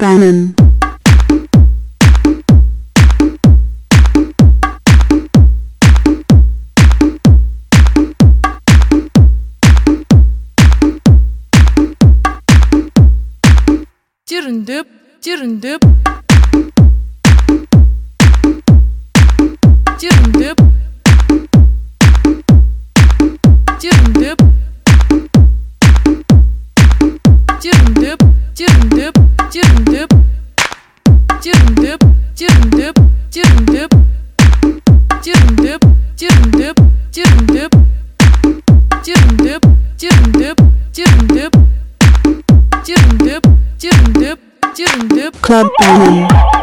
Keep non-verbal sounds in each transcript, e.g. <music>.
Bannen Club Berlin.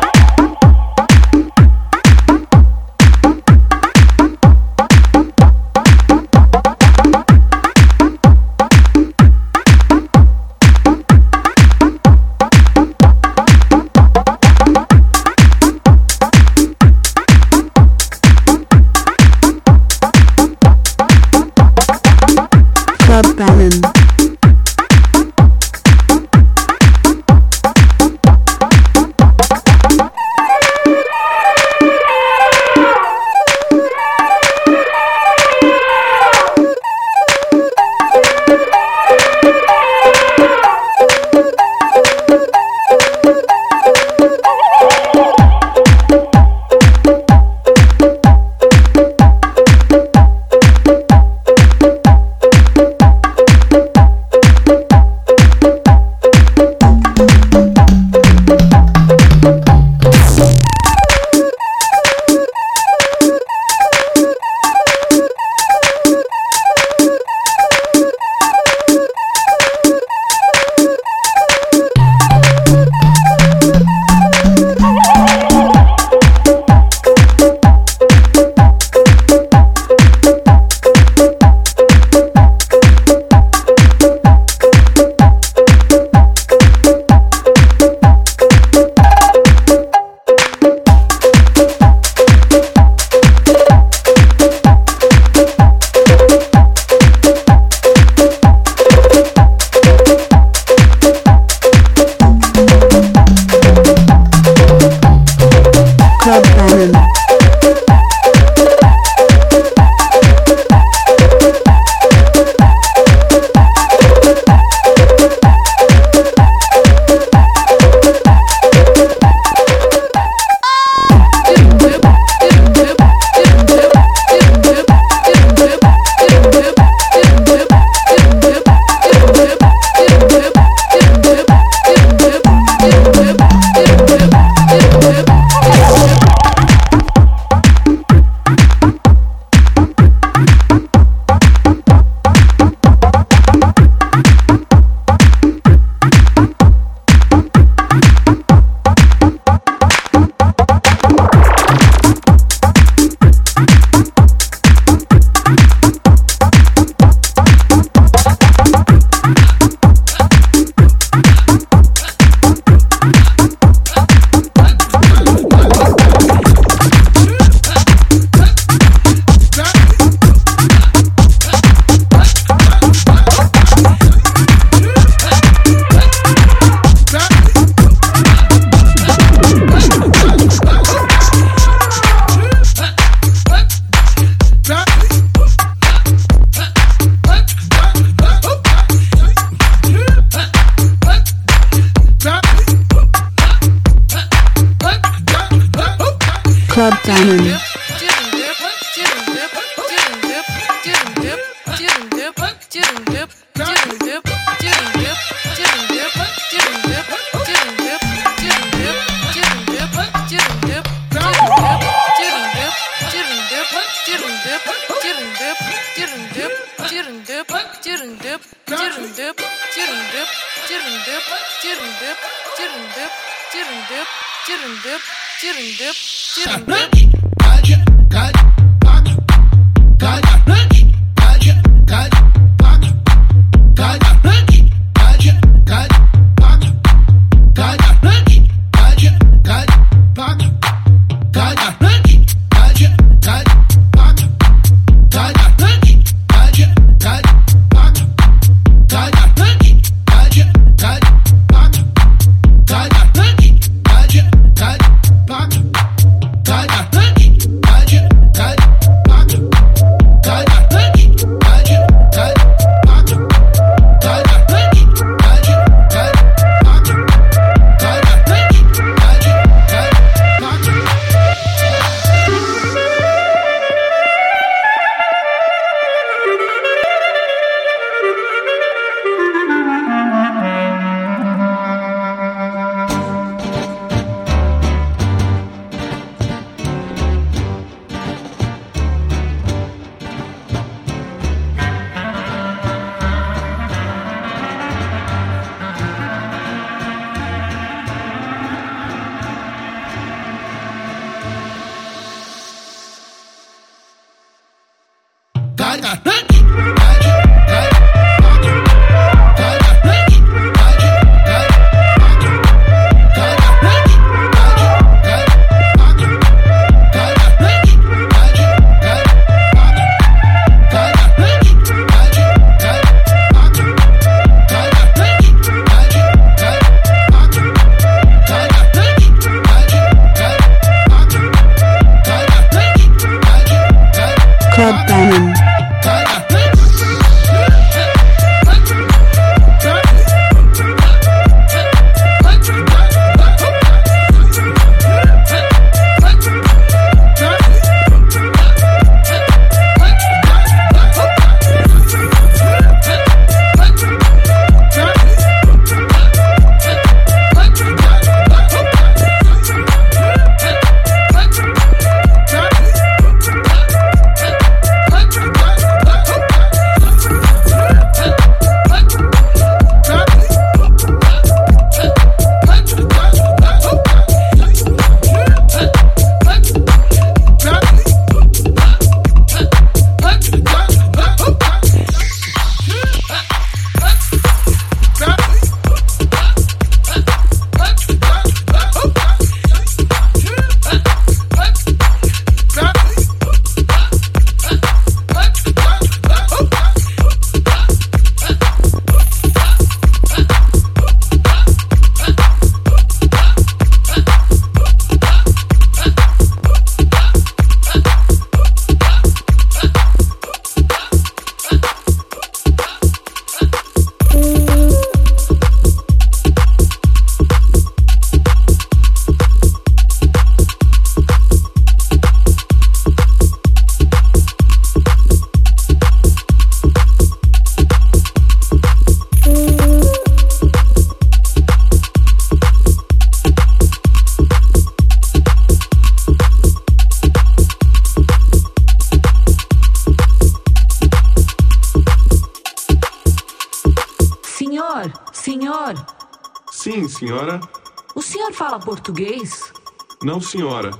senhora,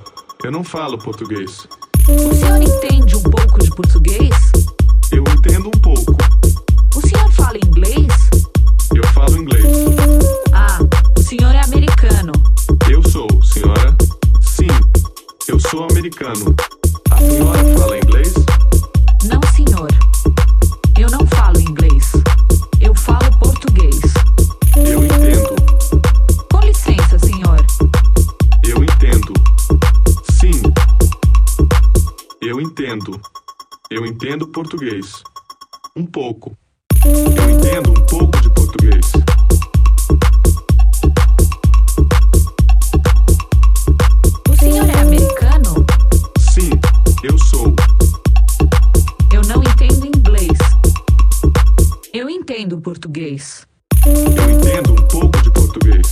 eu não falo português. português. Um pouco. Eu entendo um pouco de português. O senhor é americano? Sim, eu sou. Eu não entendo inglês. Eu entendo português. Eu entendo um pouco de português.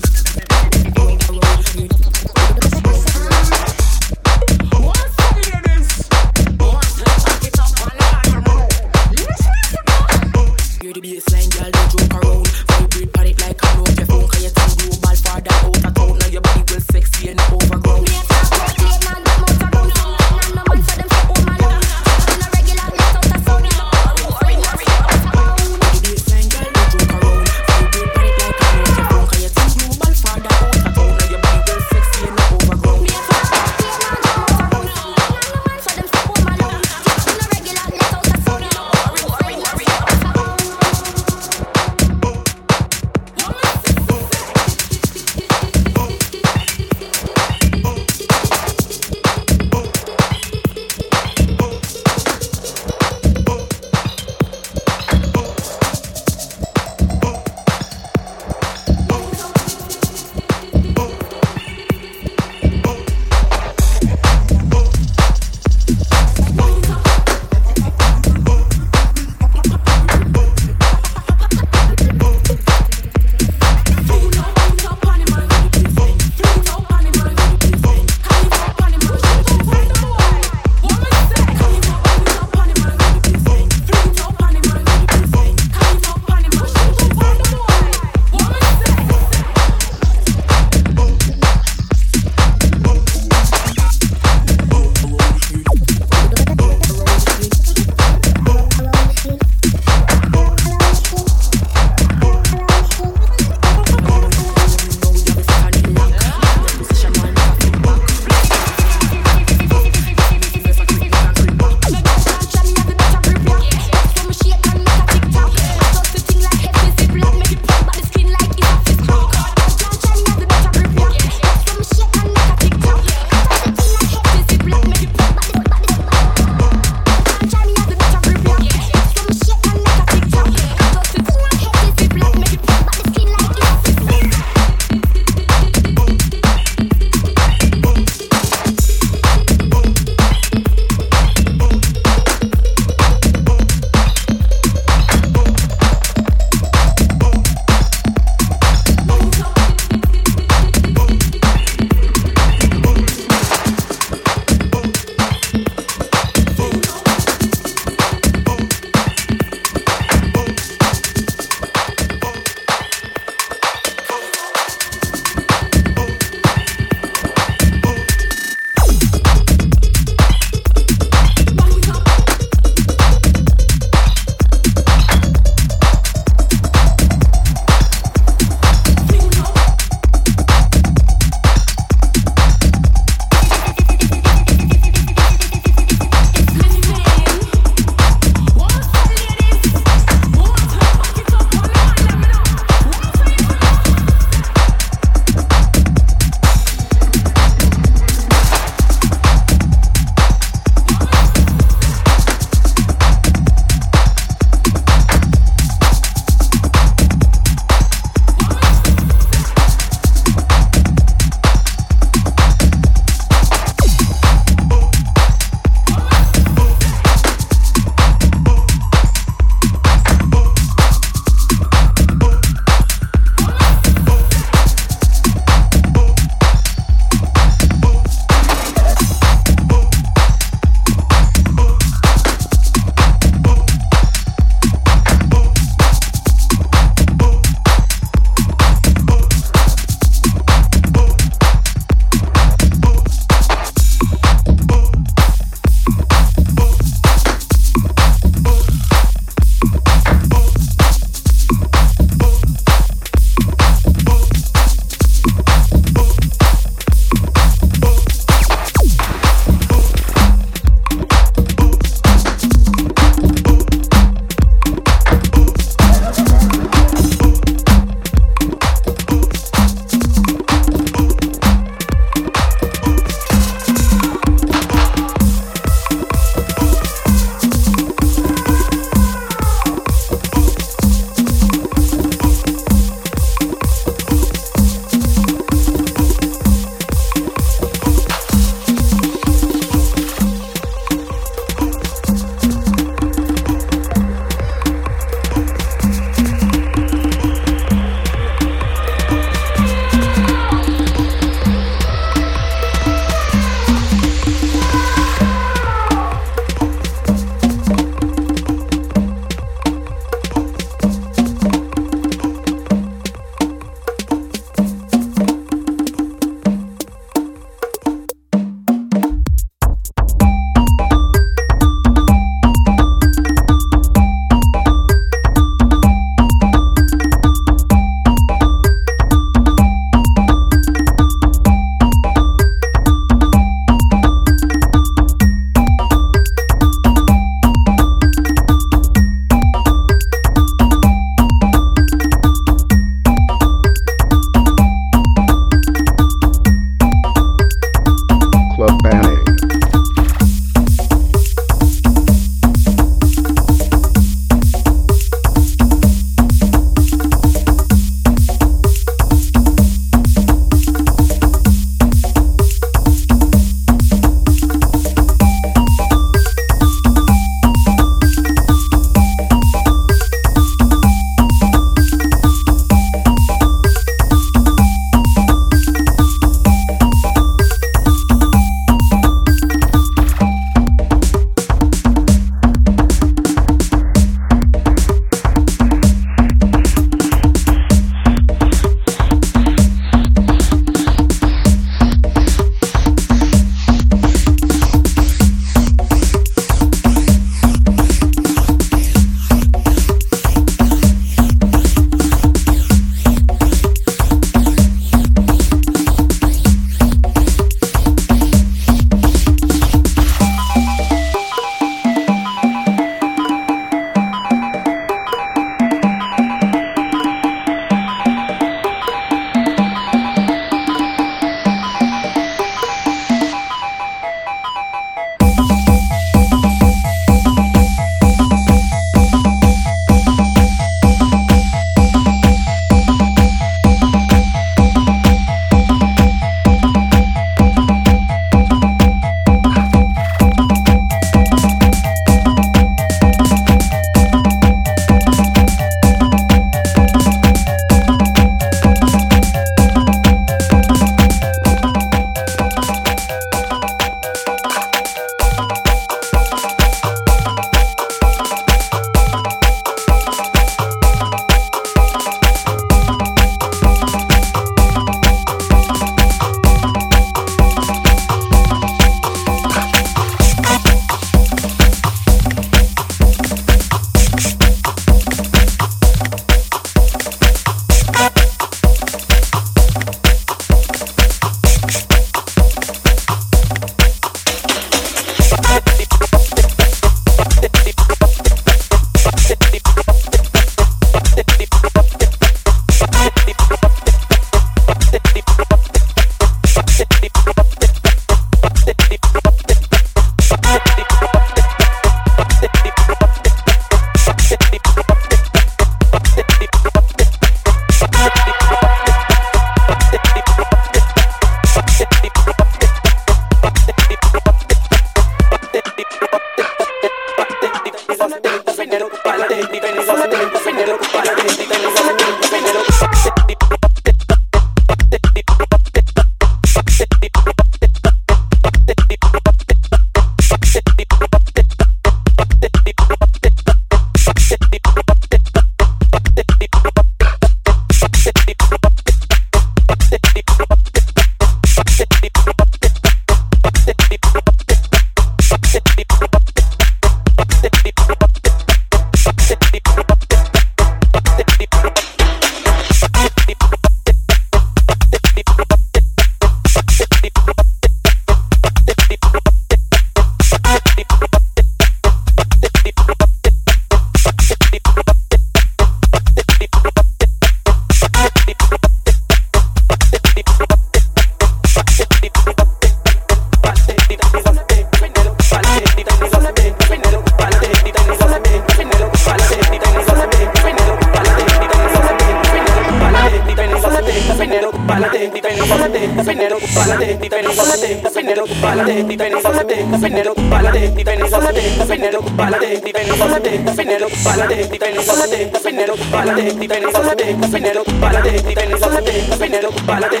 pálate, pálate, pinero, pálate, pálate, pinero, pálate, pinero, pálate, pinero, pálate,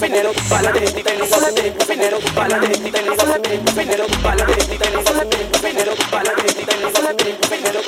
pinero, pálate, pinero, pinero, pinero, pinero,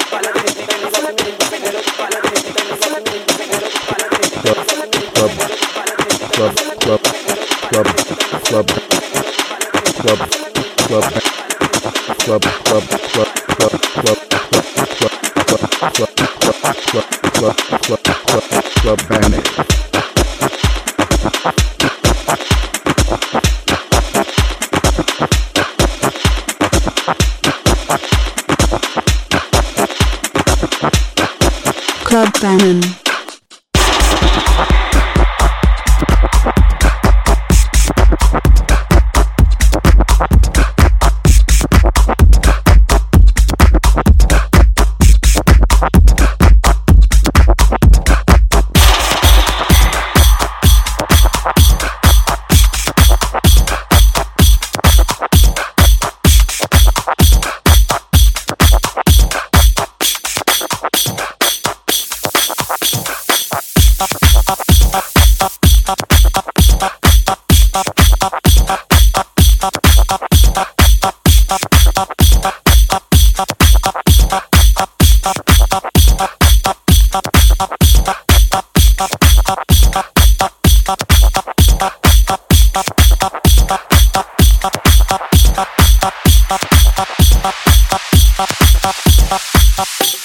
Bannon.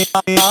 Ha ha ha.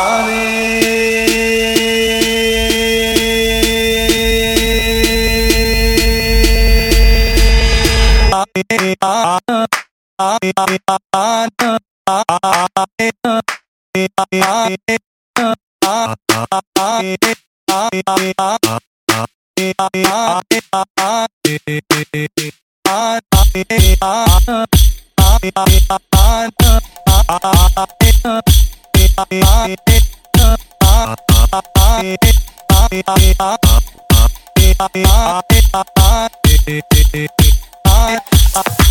I Thank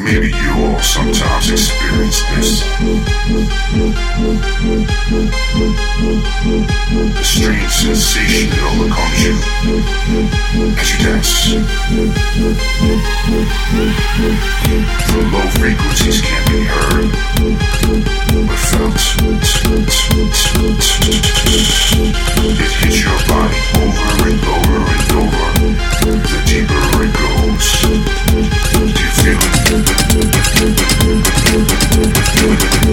Maybe you all sometimes experience this. A strange sensation that overcomes you as you dance. The low frequencies can't be heard, but felt. It hits your body over and over and over. The deeper it goes,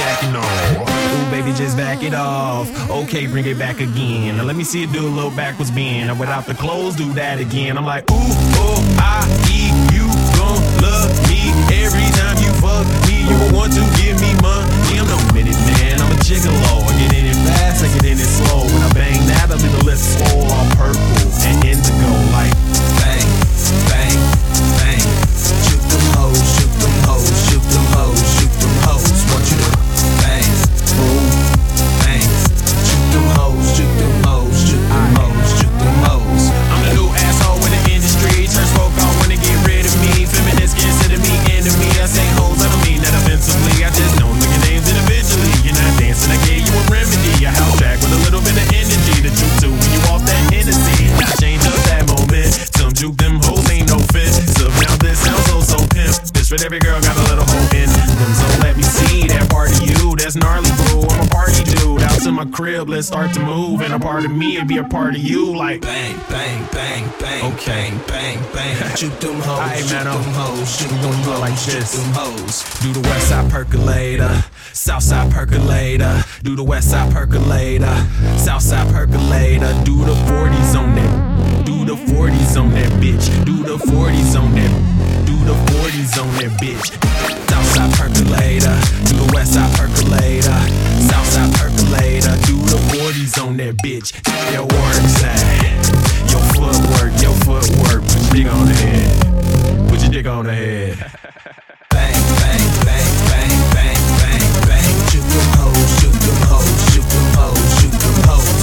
Jack, Jack, Jack, and all. Ooh, baby, just back it off. Okay, bring it back again. Now let me see it do a little backwards bend. And without the clothes, do that again. I'm like, ooh, oh, I, E, you gon' love me every time you fuck me. You want to give me money. I'm no minute man, I'm a gigolo. I get in it fast, I get in it slow. When I bang that, I leave the lips full all purple and indigo start to move. And a part of me, it be a part of you. Like Bang, bang, bang, bang. Okay. bang, bang. <laughs> Shoot them hoes, Aight, shoot man, them hoes, shoot them gonna do it hoes, like shoot this. them hoes. Do the west side percolator, south side percolator. Do the west side percolator, south side percolator. Do the 40s on that. Do the 40s on that bitch. Do the 40s on that. Do the 40s on that bitch. South side percolator. Do the west side percolator, south side percolator. Do the 40s on that bitch. Your work side, your footwork, your footwork. Put your dick on the head. Put your dick on the head. <laughs> Bang, bang, bang, bang, bang, bang, bang. Shoot them hoes, shoot them hoes, shoot them hoes, shoot them hoes.